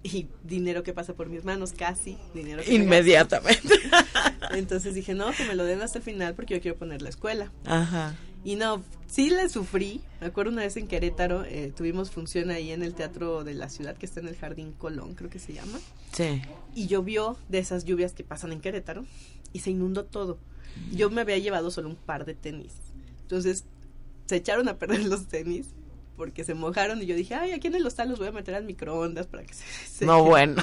y dinero que pasa por mis manos, casi dinero que
inmediatamente.
Entonces dije, no, que me lo den hasta el final porque yo quiero poner la escuela.
Ajá.
Y no, sí le sufrí. Me acuerdo una vez en Querétaro, eh, tuvimos función ahí en el Teatro de la Ciudad, que está en el Jardín Colón, creo que se llama.
Sí.
Y llovió de esas lluvias que pasan en Querétaro y se inundó todo. Yo me había llevado solo un par de tenis. Entonces se echaron a perder los tenis porque se mojaron y yo dije, ay, aquí en el hostal los voy a meter al microondas para que se...
No, bueno.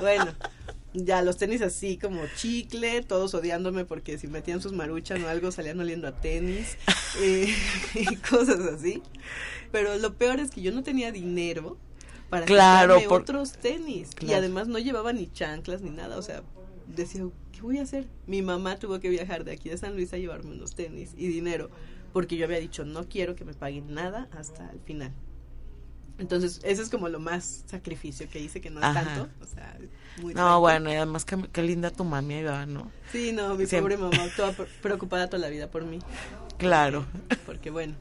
bueno, ya los tenis así como chicle, todos odiándome porque si metían sus maruchas o algo salían oliendo a tenis eh, y cosas así. Pero lo peor es que yo no tenía dinero para
claro,
otros tenis y además no llevaba ni chanclas ni nada, o sea, decía, ¿qué voy a hacer? Mi mamá tuvo que viajar de aquí de San Luis a llevarme unos tenis y dinero porque yo había dicho, no quiero que me paguen nada hasta el final. Entonces, eso es como lo más sacrificio que hice, que no es tanto. O sea,
muy no, bueno, y además qué, linda tu mami iba, ¿no?
Sí, no, mi pobre mamá, toda preocupada toda la vida por mí.
Claro.
Porque, bueno.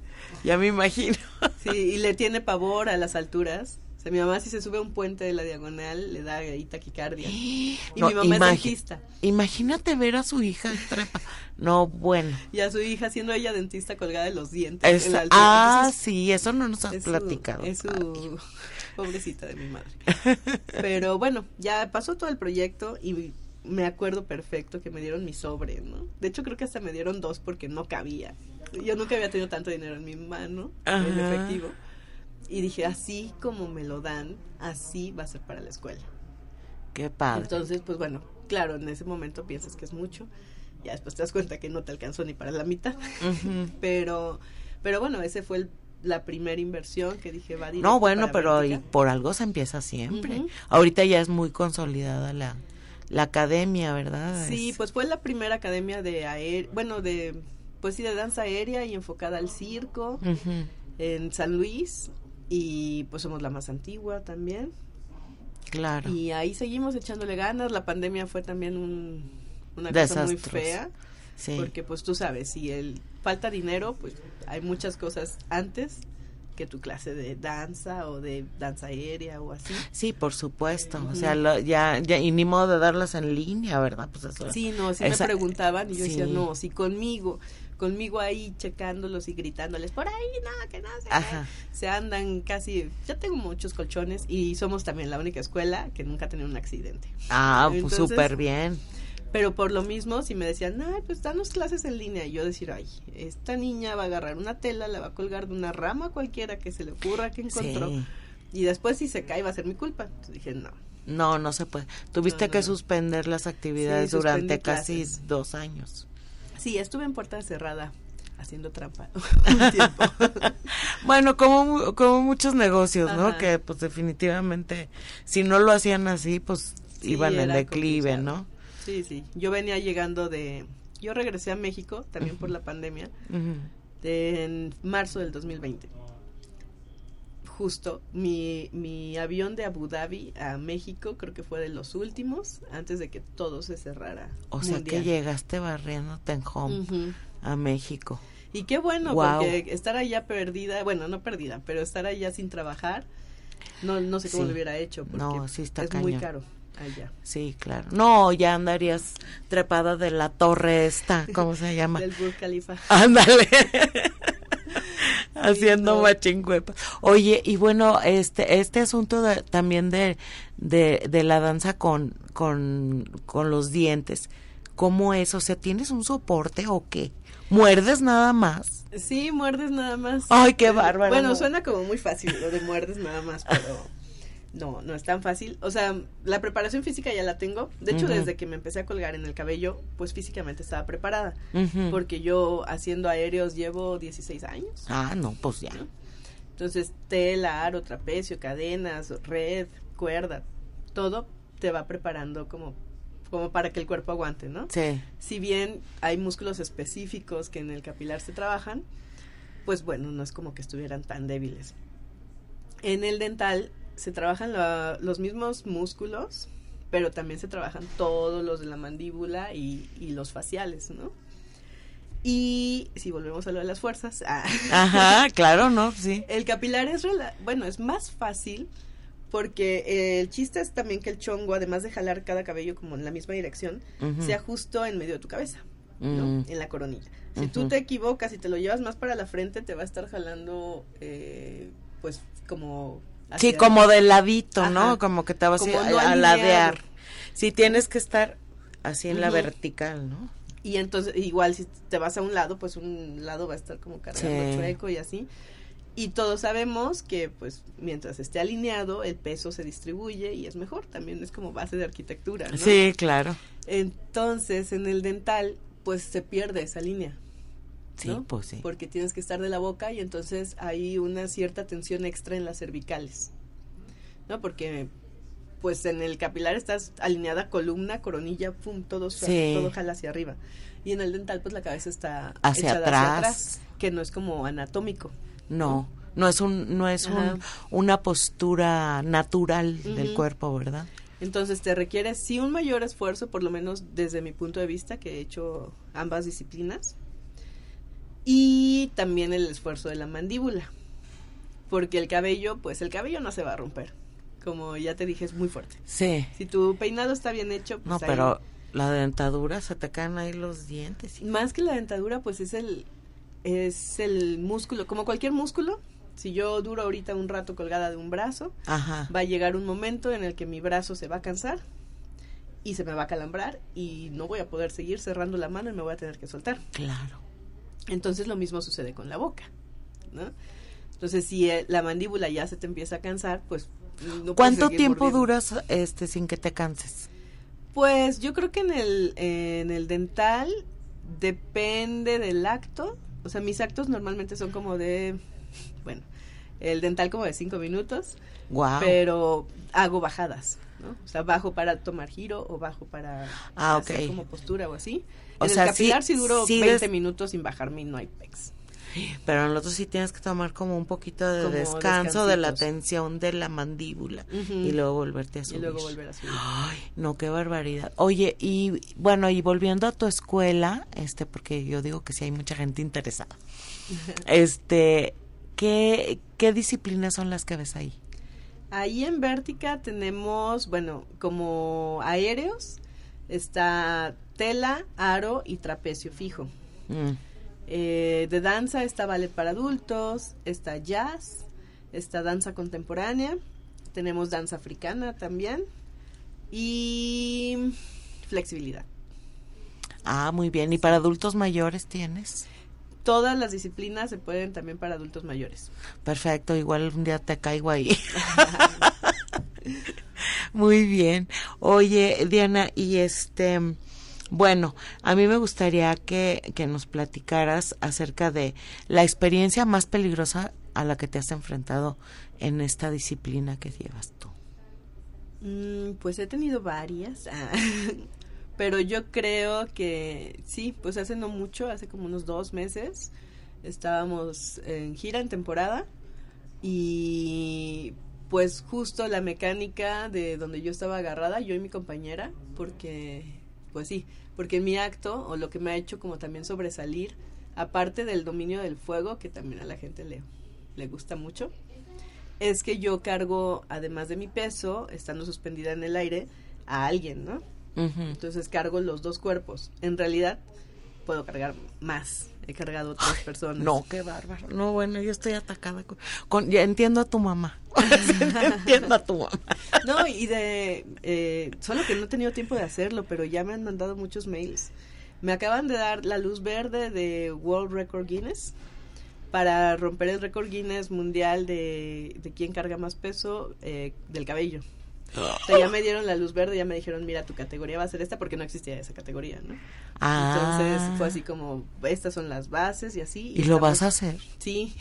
Ya me imagino.
Sí, y le tiene pavor a las alturas. O sea, mi mamá si se sube a un puente de la diagonal le da ahí taquicardia. Y mi mamá es dentista.
Imagínate ver a su hija trepa. No, bueno.
Y a su hija siendo ella dentista colgada de los dientes.
ah, sí, eso no nos has platicado.
es su pobrecita de mi madre. Pero bueno, ya pasó todo el proyecto y me acuerdo perfecto que me dieron mi sobre, ¿no? De hecho creo que hasta me dieron dos porque no cabía. Yo nunca había tenido tanto dinero en mi mano, en efectivo. Y dije, así como me lo dan, así va a ser para la escuela.
Qué padre.
Entonces, pues bueno, claro, en ese momento piensas que es mucho. Ya después te das cuenta que no te alcanzó ni para la mitad. pero, pero bueno, ese fue la primera inversión que dije va
No, bueno, pero por algo se empieza siempre. Ahorita ya es muy consolidada la, la academia, ¿verdad?
Sí, pues fue la primera academia de aer bueno, de pues sí de danza aérea y enfocada al circo en San Luis y pues somos la más antigua también.
Claro.
Y ahí seguimos echándole ganas. La pandemia fue también un, una cosa muy fea. Sí. Porque pues tú sabes, si el falta dinero, pues hay muchas cosas antes que tu clase de danza o de danza aérea o así.
Sí, por supuesto. O sea, ya, ya, y ni modo de darlas en línea, ¿verdad? Pues
eso. Sí, no, sí me preguntaban y yo decía, no, si conmigo conmigo ahí checándolos y gritándoles por ahí, no, que no se, se andan casi, ya tengo muchos colchones y somos también la única escuela que nunca ha tenido un accidente.
Ah, pues súper bien.
Pero por lo mismo, si me decían, ay, pues danos clases en línea, y yo decir, ay, esta niña va a agarrar una tela, la va a colgar de una rama cualquiera que se le ocurra que encontró, y después si se cae va a ser mi culpa. Entonces dije, no.
No, no se puede. Tuviste que suspender las actividades durante casi dos años.
Sí, estuve en puerta cerrada haciendo trampa
bueno, como, como muchos negocios, ¿no? Que pues definitivamente si no lo hacían así, pues iban en declive, ¿no?
Sí, sí. Yo venía llegando de... Yo regresé a México también por la pandemia en marzo del 2020 justo mi, mi avión de Abu Dhabi a México creo que fue de los últimos antes de que todo se cerrara.
O sea que llegaste barriéndote en home a México.
Y qué bueno, porque estar allá perdida, bueno, no perdida, pero estar allá sin trabajar, no, no sé cómo lo hubiera hecho, porque no, sí está es muy caro. Allá.
Sí, claro. No, ya andarías trepada de la torre esta, ¿cómo se llama?
Del Burj Khalifa.
Ándale. haciendo machincuepa. Oye, y bueno, este este asunto también de, de, de la danza con, con, con los dientes, ¿cómo es? O sea, ¿tienes un soporte o qué? ¿Muerdes nada más?
Sí, muerdes nada más.
Ay, qué bárbaro.
Bueno, suena como muy fácil lo de muerdes nada más, pero no, no es tan fácil. O sea, la preparación física ya la tengo. De hecho, desde que me empecé a colgar en el cabello, pues físicamente estaba preparada. Porque yo haciendo aéreos llevo 16 años.
Ah, no, pues ya.
Entonces, tela, aro, trapecio, cadenas, red, cuerda, todo te va preparando como como para que el cuerpo aguante, ¿no?
Sí.
Si bien hay músculos específicos que en el capilar se trabajan, pues bueno, no es como que estuvieran tan débiles. En el dental se trabajan los mismos músculos, pero también se trabajan todos los de la mandíbula y, los faciales, ¿no? Y si volvemos a lo de las fuerzas. Ah,
Ajá, claro, ¿no? Sí.
El capilar es, bueno, es más fácil porque el chiste es también que el chongo, además de jalar cada cabello como en la misma dirección, sea justo en medio de tu cabeza, ¿no? Mm. En la coronilla. Si tú te equivocas y te lo llevas más para la frente, te va a estar jalando, eh, pues, como
Sí, como de ladito, ¿no? Como que te vas a, ladear. Sí, tienes que estar así en la vertical, ¿no?
Y entonces, igual si te vas a un lado, pues un lado va a estar como cargando chueco y así. Y todos sabemos que, pues, mientras esté alineado, el peso se distribuye y es mejor. También es como base de arquitectura, ¿no?
Sí, claro.
Entonces, en el dental, pues se pierde esa línea.
Sí, pues sí.
Porque tienes que estar de la boca y entonces hay una cierta tensión extra en las cervicales. ¿No? Porque pues en el capilar estás alineada columna, coronilla, pum, todo, todo jala hacia arriba. Y en el dental pues la cabeza está
hacia, atrás.
que no es como anatómico.
No. No es un, no es un, una postura natural del cuerpo, ¿verdad?
Entonces te requiere sí un mayor esfuerzo, por lo menos desde mi punto de vista, que he hecho ambas disciplinas, y también el esfuerzo de la mandíbula, porque el cabello, pues el cabello no se va a romper, como ya te dije, es muy fuerte.
Sí.
Si tu peinado está bien hecho, pues
no, pero la dentadura se te caen ahí los dientes.
Más que la dentadura, pues es el es el músculo, como cualquier músculo, si yo duro ahorita un rato colgada de un brazo, va a llegar un momento en el que mi brazo se va a cansar y se me va a calambrar y no voy a poder seguir cerrando la mano y me voy a tener que soltar.
Claro.
Entonces lo mismo sucede con la boca, ¿no? Entonces si eh, la mandíbula ya se te empieza a cansar, pues
no ¿Cuánto tiempo duras este sin que te canses?
Pues yo creo que en el en el dental depende del acto o sea, mis actos normalmente son como de, bueno, el dental como de cinco minutos.
Wow.
Pero hago bajadas, ¿no? O sea, bajo para tomar giro o bajo para
ah,
hacer como postura o así. O sea, el capilar sí, duro 20 minutos sin bajarme y no hay pex.
Pero en el otro sí tienes que tomar como un poquito de descanso de la tensión de la mandíbula y luego volverte a subir.
Y luego volver a subir.
Ay, no, qué barbaridad. Oye, y bueno, y volviendo a tu escuela, este, porque yo digo que sí hay mucha gente interesada. este, ¿qué, ¿qué disciplinas son las que ves ahí?
Ahí en Vértica tenemos, bueno, como aéreos, está tela, aro y trapecio fijo. Mm. Eh, de danza está ballet para adultos, está jazz, está danza contemporánea, tenemos danza africana también y flexibilidad.
Ah, muy bien. ¿Y para adultos mayores tienes?
Todas las disciplinas se pueden también para adultos mayores.
Perfecto, igual un día te caigo ahí. muy bien. Oye, Diana, y este bueno, a mí me gustaría que, que nos platicaras acerca de la experiencia más peligrosa a la que te has enfrentado en esta disciplina que llevas tú.
Mm, pues he tenido varias, ah, pero yo creo que sí, pues hace no mucho, hace como unos dos meses, estábamos en gira en temporada y pues justo la mecánica de donde yo estaba agarrada, yo y mi compañera, porque pues sí, porque mi acto, o lo que me ha hecho como también sobresalir, aparte del dominio del fuego, que también a la gente le, le gusta mucho, es que yo cargo, además de mi peso, estando suspendida en el aire, a alguien, ¿no? Entonces cargo los dos cuerpos. En realidad, puedo cargar más. He cargado otras personas.
No, qué bárbaro. No, bueno, yo estoy atacada con, ya entiendo a tu mamá. entiendo a tu mamá.
No, y de eh, solo que no he tenido tiempo de hacerlo, pero ya me han mandado muchos mails. Me acaban de dar la luz verde de World Record Guinness para romper el récord Guinness mundial de, de quién carga más peso eh, del cabello. O sea, ya me dieron la luz verde, ya me dijeron, mira, tu categoría va a ser esta porque no existía esa categoría, ¿no? Ah. Entonces fue así como, estas son las bases y así.
¿Y, lo vas a hacer?
Sí.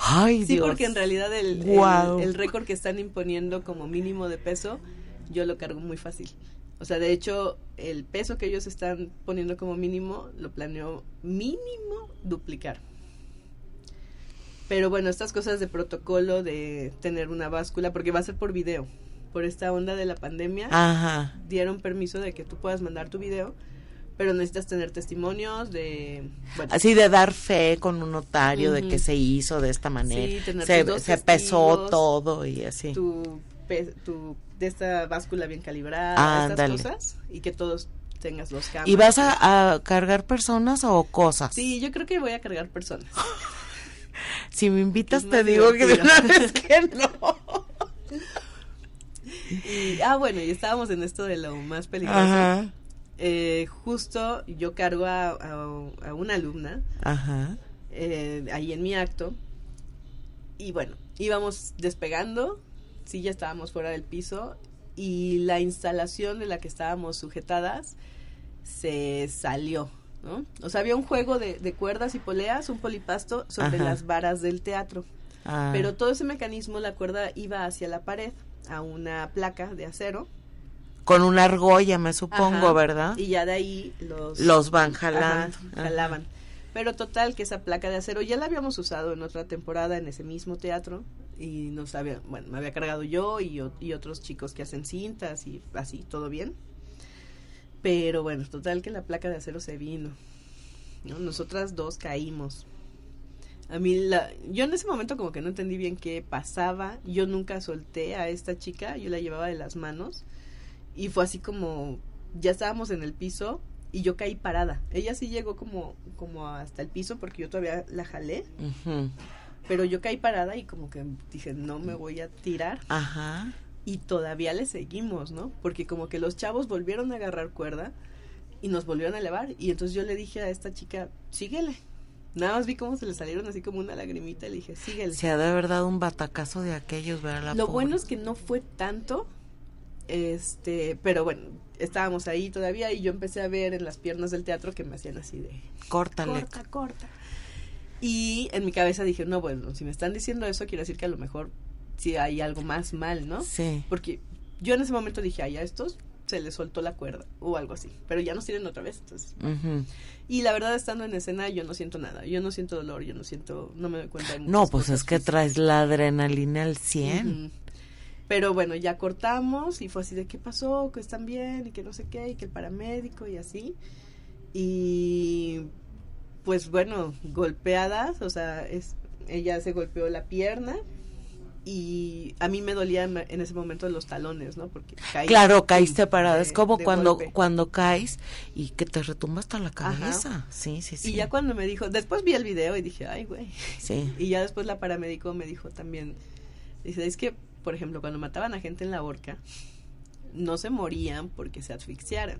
Ay,
sí, porque en realidad el, el, récord que están imponiendo como mínimo de peso, yo lo cargo muy fácil. O sea, de hecho, el peso que ellos están poniendo como mínimo, lo planeo mínimo duplicar. Pero bueno, estas cosas de protocolo, de tener una báscula, porque va a ser por video por esta onda de la pandemia, dieron permiso de que tú puedas mandar tu video, pero necesitas tener testimonios de...
Así de dar fe con un notario de que se hizo de esta manera. se, se pesó todo y así.
Tu, tu, de esta báscula bien calibrada, estas cosas, y que todos tengas los cambios.
¿Y vas a, cargar personas o cosas?
Sí, yo creo que voy a cargar personas.
si me invitas te digo que de una vez que no.
ah, bueno, y estábamos en esto de lo más peligroso. Eh, justo yo cargo a, una alumna eh, ahí en mi acto. Y bueno, íbamos despegando, sí, ya estábamos fuera del piso. Y la instalación de la que estábamos sujetadas se salió. ¿no? O sea, había un juego de, cuerdas y poleas, un polipasto sobre las varas del teatro. Ah. Pero todo ese mecanismo, la cuerda iba hacia la pared a una placa de acero.
Con una argolla, me supongo, ¿verdad?
Y ya de ahí los...
Los van jalando.
jalaban. Pero total que esa placa de acero ya la habíamos usado en otra temporada en ese mismo teatro y nos había, bueno, me había cargado yo y, y otros chicos que hacen cintas y así, todo bien. Pero bueno, total que la placa de acero se vino. ¿no? Nosotras dos caímos. A mí, la, yo en ese momento como que no entendí bien qué pasaba. Yo nunca solté a esta chica, yo la llevaba de las manos. Y fue así como, ya estábamos en el piso y yo caí parada. Ella sí llegó como, como hasta el piso porque yo todavía la jalé. Pero yo caí parada y como que dije, no me voy a tirar.
Ajá
y todavía le seguimos, ¿no? Porque como que los chavos volvieron a agarrar cuerda y nos volvieron a elevar y entonces yo le dije a esta chica, síguele. Nada más vi cómo se le salieron así como una lagrimita y le dije, síguele.
Se ha de haber dado un batacazo de aquellos, ver la
Lo bueno es que no fue tanto, este, pero bueno, estábamos ahí todavía y yo empecé a ver en las piernas del teatro que me hacían así de...
Córtale.
Corta, corta. Y en mi cabeza dije, no, bueno, si me están diciendo eso, quiere decir que a lo mejor si hay algo más mal, ¿no?
Sí.
Porque yo en ese momento dije, ay, a estos se les soltó la cuerda o algo así, pero ya nos tienen otra vez, entonces. Y la verdad, estando en escena, yo no siento nada, yo no siento dolor, yo no siento, no me doy cuenta de
No, pues es que traes la adrenalina al 100.
Pero bueno, ya cortamos y fue así de qué pasó, que están bien y que no sé qué, y que el paramédico y así. Y pues bueno, golpeadas, o sea, es, ella se golpeó la pierna, y a mí me dolía en ese momento los talones, ¿no? Porque
caí Claro, caíste parada, es como cuando cuando caes y que te retumba hasta la cabeza. Sí, sí, sí.
Y ya cuando me dijo, después vi el video y dije, "Ay, güey."
Sí.
Y ya después la paramédico me dijo también dice, "Es que, por ejemplo, cuando mataban a gente en la horca, no se morían porque se asfixiaran,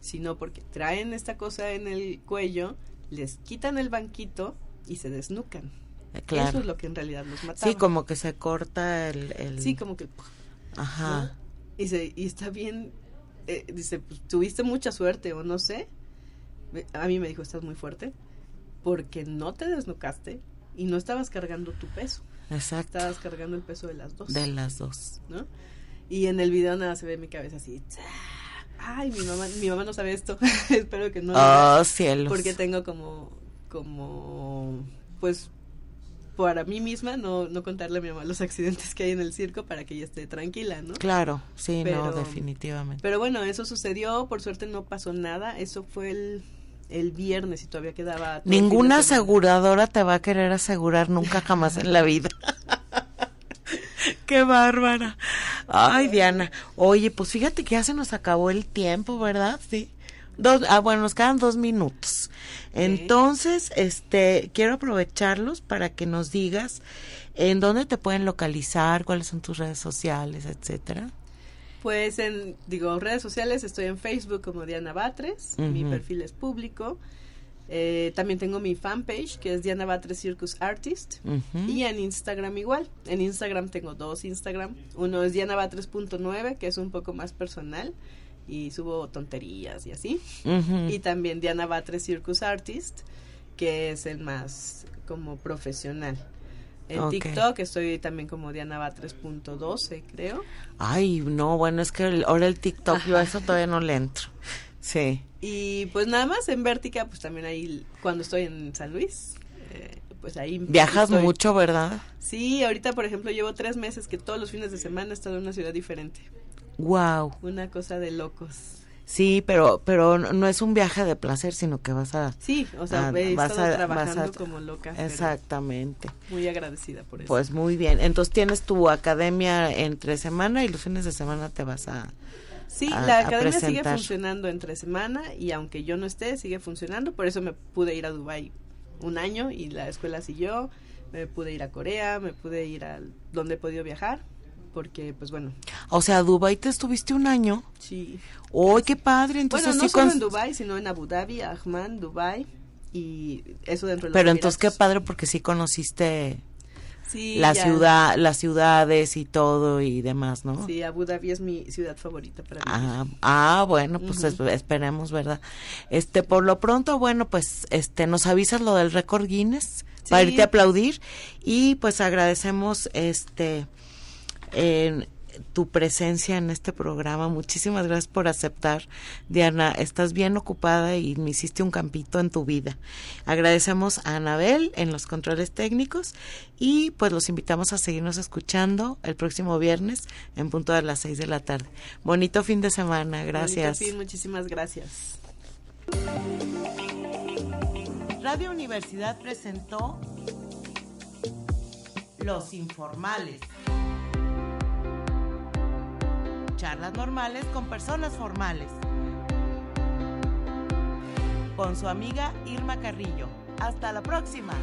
sino porque traen esta cosa en el cuello, les quitan el banquito y se desnucan." Eso es lo que en realidad los mataba.
Sí, como que se corta el...
Sí, como que...
Ajá.
Y, se, y está bien, eh, dice, pues, tuviste mucha suerte o no sé. A mí me dijo, estás muy fuerte, porque no te desnucaste y no estabas cargando tu peso.
Exacto.
Estabas cargando el peso de las dos.
De las dos.
¿No? Y en el video nada se ve mi cabeza así. Ay, mi mamá, mi mamá no sabe esto. Espero que no.
Oh, cielos.
Porque tengo como, como, pues para mí misma no, no contarle a mi mamá los accidentes que hay en el circo para que ella esté tranquila, ¿no?
Claro, sí, no, definitivamente.
Pero bueno, eso sucedió, por suerte no pasó nada, eso fue el, el viernes y todavía quedaba...
Ninguna aseguradora te va a querer asegurar nunca jamás en la vida. Qué bárbara. Ay, Diana. Oye, pues fíjate que ya se nos acabó el tiempo, ¿verdad? Sí. Dos, ah, bueno, nos quedan dos minutos. Entonces, este, quiero aprovecharlos para que nos digas en dónde te pueden localizar, cuáles son tus redes sociales, etcétera.
Pues en, digo, redes sociales estoy en Facebook como Diana Batres, mi perfil es público. Eh, también tengo mi fanpage que es Diana Batres Circus Artist y en Instagram igual. En Instagram tengo dos Instagram. Uno es dianabatres.9 que es un poco más personal y subo tonterías y así. Y también Diana Batres Circus Artist, que es el más como profesional. En TikTok estoy también como Diana Batres.12, creo.
Ay, no, bueno, es que ahora el TikTok yo a eso todavía no le entro. Sí.
Y pues nada más en Vértica, pues también ahí cuando estoy en San Luis, eh, pues ahí...
Viajas mucho, ¿verdad?
Sí, ahorita por ejemplo llevo tres meses que todos los fines de semana he estado en una ciudad diferente.
Wow.
Una cosa de locos.
Sí, pero pero no es un viaje de placer, sino que vas a
Sí, o sea, he estado trabajando como loca.
Exactamente.
Muy agradecida por eso.
Pues muy bien. Entonces tienes tu academia entre semana y los fines de semana te vas a
Sí, la academia sigue funcionando entre semana y aunque yo no esté, sigue funcionando, por eso me pude ir a Dubai un año y la escuela siguió, me pude ir a Corea, me pude ir a donde he podido viajar porque pues bueno.
O sea, Dubai te estuviste un año.
Sí.
¡Oh, qué padre! Entonces
bueno, no solo en Dubai, sino en Abu Dhabi, Ahman, Dubai y eso dentro de
Pero entonces qué padre porque sí conociste sí, la ciudad, las ciudades y todo y demás, ¿no?
Sí, Abu Dhabi es mi ciudad favorita para mí.
Ah, ah bueno, pues esperemos, ¿verdad? Este, por lo pronto, bueno, pues este nos avisas lo del récord Guinness para irte a aplaudir y pues agradecemos este tu presencia en este programa. Muchísimas gracias por aceptar. Diana, estás bien ocupada y me hiciste un campito en tu vida. Agradecemos a Anabel en los controles técnicos y pues los invitamos a seguirnos escuchando el próximo viernes en punto de las seis de la tarde. Bonito fin de semana. Gracias.
muchísimas gracias.
Radio Universidad presentó Los Informales. Charlas normales con personas formales. Con su amiga Irma Carrillo. Hasta la próxima.